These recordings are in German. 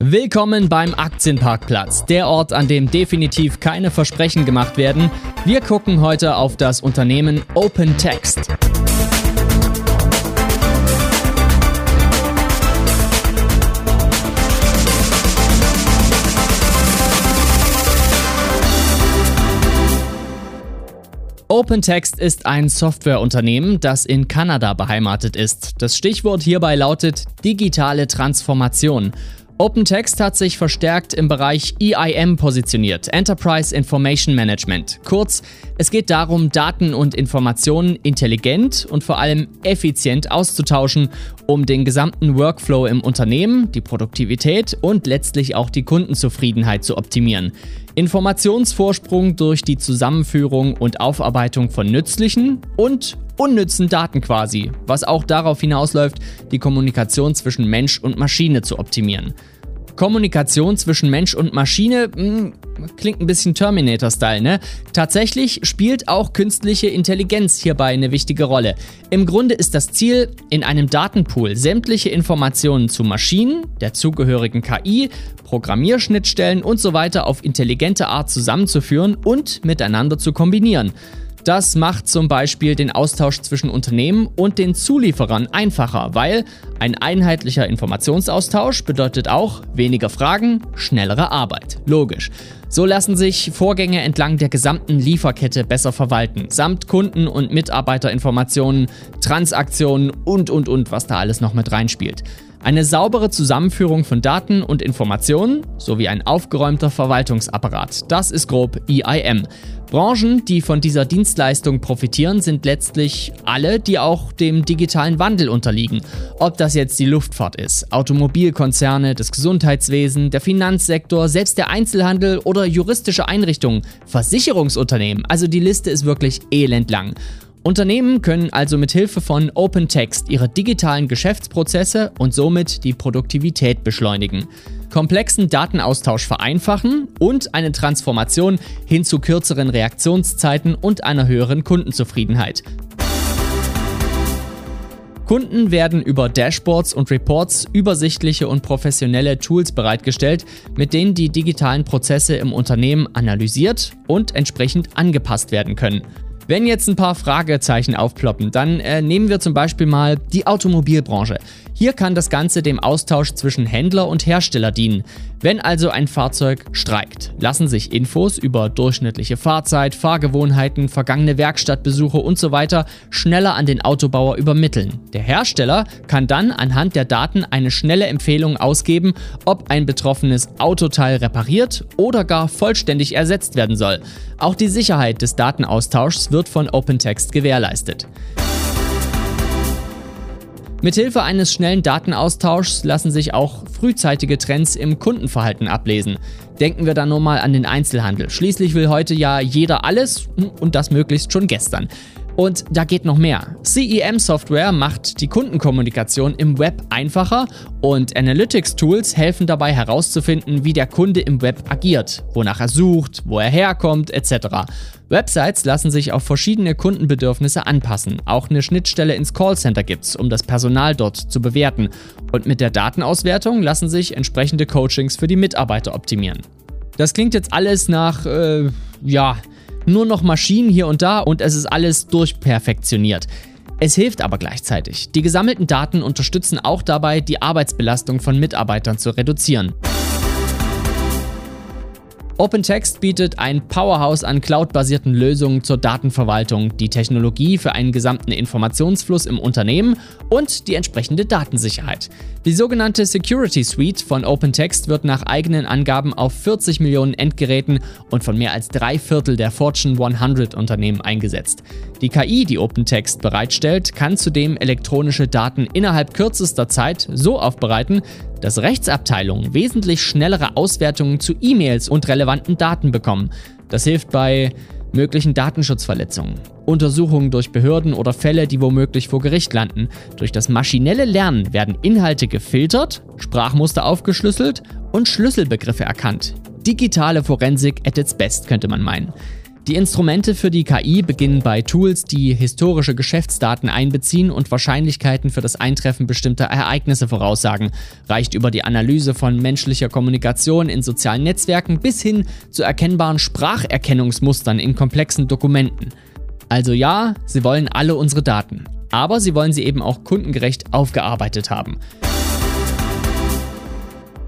Willkommen beim Aktienparkplatz, der Ort, an dem definitiv keine Versprechen gemacht werden. Wir gucken heute auf das Unternehmen OpenText. OpenText ist ein Softwareunternehmen, das in Kanada beheimatet ist. Das Stichwort hierbei lautet digitale Transformation. OpenText hat sich verstärkt im Bereich EIM positioniert, Enterprise Information Management. Kurz, es geht darum, Daten und Informationen intelligent und vor allem effizient auszutauschen, um den gesamten Workflow im Unternehmen, die Produktivität und letztlich auch die Kundenzufriedenheit zu optimieren. Informationsvorsprung durch die Zusammenführung und Aufarbeitung von nützlichen und unnützen Daten quasi, was auch darauf hinausläuft, die Kommunikation zwischen Mensch und Maschine zu optimieren. Kommunikation zwischen Mensch und Maschine mh, hm, klingt ein bisschen Terminator-Style, ne? Tatsächlich spielt auch künstliche Intelligenz hierbei eine wichtige Rolle. Im Grunde ist das Ziel, in einem Datenpool sämtliche Informationen zu Maschinen, der zugehörigen KI, Programmierschnittstellen und so weiter auf intelligente Art zusammenzuführen und miteinander zu kombinieren. Das macht zum Beispiel den Austausch zwischen Unternehmen und den Zulieferern einfacher, weil ein einheitlicher Informationsaustausch bedeutet auch weniger Fragen, schnellere Arbeit. Logisch. So lassen sich Vorgänge entlang der gesamten Lieferkette besser verwalten, samt Kunden- und Mitarbeiterinformationen, Transaktionen und und und, was da alles noch mit reinspielt. Eine saubere Zusammenführung von Daten und Informationen sowie ein aufgeräumter Verwaltungsapparat. Das ist grob EIM. Branchen, die von dieser Dienstleistung profitieren, sind letztlich alle, die auch dem digitalen Wandel unterliegen. Ob das jetzt die Luftfahrt ist, Automobilkonzerne, das Gesundheitswesen, der Finanzsektor, selbst der Einzelhandel oder juristische Einrichtungen, Versicherungsunternehmen. Also die Liste ist wirklich elendlang. Unternehmen können also mit Hilfe von OpenText ihre digitalen Geschäftsprozesse und somit die Produktivität beschleunigen, komplexen Datenaustausch vereinfachen und eine Transformation hin zu kürzeren Reaktionszeiten und einer höheren Kundenzufriedenheit. Kunden werden über Dashboards und Reports übersichtliche und professionelle Tools bereitgestellt, mit denen die digitalen Prozesse im Unternehmen analysiert und entsprechend angepasst werden können. Wenn jetzt ein paar Fragezeichen aufploppen, dann äh, nehmen wir zum Beispiel mal die Automobilbranche. Hier kann das Ganze dem Austausch zwischen Händler und Hersteller dienen. Wenn also ein Fahrzeug streikt, lassen sich Infos über durchschnittliche Fahrzeit, Fahrgewohnheiten, vergangene Werkstattbesuche usw. So schneller an den Autobauer übermitteln. Der Hersteller kann dann anhand der Daten eine schnelle Empfehlung ausgeben, ob ein betroffenes Autoteil repariert oder gar vollständig ersetzt werden soll. Auch die Sicherheit des Datenaustauschs wird von OpenText gewährleistet. Mithilfe eines schnellen Datenaustauschs lassen sich auch frühzeitige Trends im Kundenverhalten ablesen. Denken wir da nur mal an den Einzelhandel. Schließlich will heute ja jeder alles und das möglichst schon gestern. Und da geht noch mehr. CEM-Software macht die Kundenkommunikation im Web einfacher und Analytics-Tools helfen dabei herauszufinden, wie der Kunde im Web agiert, wonach er sucht, wo er herkommt, etc. Websites lassen sich auf verschiedene Kundenbedürfnisse anpassen. Auch eine Schnittstelle ins Callcenter gibt's, um das Personal dort zu bewerten. Und mit der Datenauswertung lassen sich entsprechende Coachings für die Mitarbeiter optimieren. Das klingt jetzt alles nach, äh, ja, nur noch Maschinen hier und da und es ist alles durchperfektioniert. Es hilft aber gleichzeitig. Die gesammelten Daten unterstützen auch dabei, die Arbeitsbelastung von Mitarbeitern zu reduzieren. OpenText bietet ein Powerhouse an cloudbasierten Lösungen zur Datenverwaltung, die Technologie für einen gesamten Informationsfluss im Unternehmen und die entsprechende Datensicherheit. Die sogenannte Security Suite von OpenText wird nach eigenen Angaben auf 40 Millionen Endgeräten und von mehr als drei Viertel der Fortune 100 Unternehmen eingesetzt. Die KI, die OpenText bereitstellt, kann zudem elektronische Daten innerhalb kürzester Zeit so aufbereiten, dass Rechtsabteilungen wesentlich schnellere Auswertungen zu E-Mails und relevanten Daten bekommen. Das hilft bei möglichen Datenschutzverletzungen, Untersuchungen durch Behörden oder Fälle, die womöglich vor Gericht landen. Durch das maschinelle Lernen werden Inhalte gefiltert, Sprachmuster aufgeschlüsselt und Schlüsselbegriffe erkannt. Digitale Forensik at its best, könnte man meinen. Die Instrumente für die KI beginnen bei Tools, die historische Geschäftsdaten einbeziehen und Wahrscheinlichkeiten für das Eintreffen bestimmter Ereignisse voraussagen, reicht über die Analyse von menschlicher Kommunikation in sozialen Netzwerken bis hin zu erkennbaren Spracherkennungsmustern in komplexen Dokumenten. Also ja, sie wollen alle unsere Daten, aber sie wollen sie eben auch kundengerecht aufgearbeitet haben.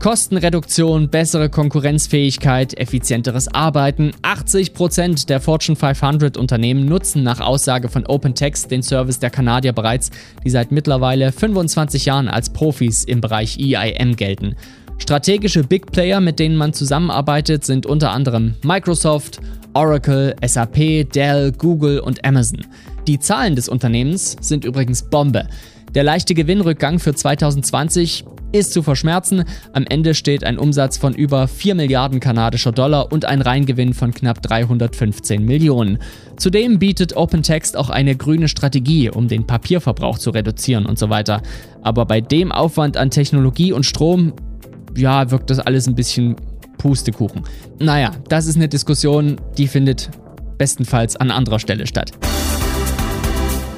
Kostenreduktion, bessere Konkurrenzfähigkeit, effizienteres Arbeiten. 80% der Fortune 500 Unternehmen nutzen nach Aussage von OpenText den Service der Kanadier bereits, die seit mittlerweile 25 Jahren als Profis im Bereich EIM gelten. Strategische Big Player, mit denen man zusammenarbeitet, sind unter anderem Microsoft, Oracle, SAP, Dell, Google und Amazon. Die Zahlen des Unternehmens sind übrigens Bombe. Der leichte Gewinnrückgang für 2020 ist zu verschmerzen. Am Ende steht ein Umsatz von über 4 Milliarden kanadischer Dollar und ein Reingewinn von knapp 315 Millionen. Zudem bietet OpenText auch eine grüne Strategie, um den Papierverbrauch zu reduzieren und so weiter. Aber bei dem Aufwand an Technologie und Strom, ja, wirkt das alles ein bisschen Pustekuchen. Naja, das ist eine Diskussion, die findet bestenfalls an anderer Stelle statt.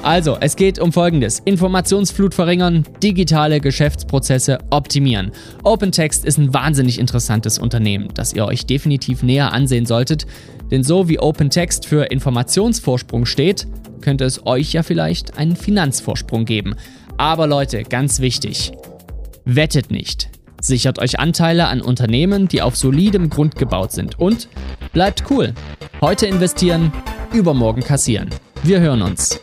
Also, es geht um Folgendes. Informationsflut verringern, digitale Geschäftsprozesse optimieren. OpenText ist ein wahnsinnig interessantes Unternehmen, das ihr euch definitiv näher ansehen solltet, denn so wie OpenText für Informationsvorsprung steht, könnte es euch ja vielleicht einen Finanzvorsprung geben. Aber Leute, ganz wichtig, wettet nicht. Sichert euch Anteile an Unternehmen, die auf solidem Grund gebaut sind und bleibt cool. Heute investieren, übermorgen kassieren. Wir hören uns.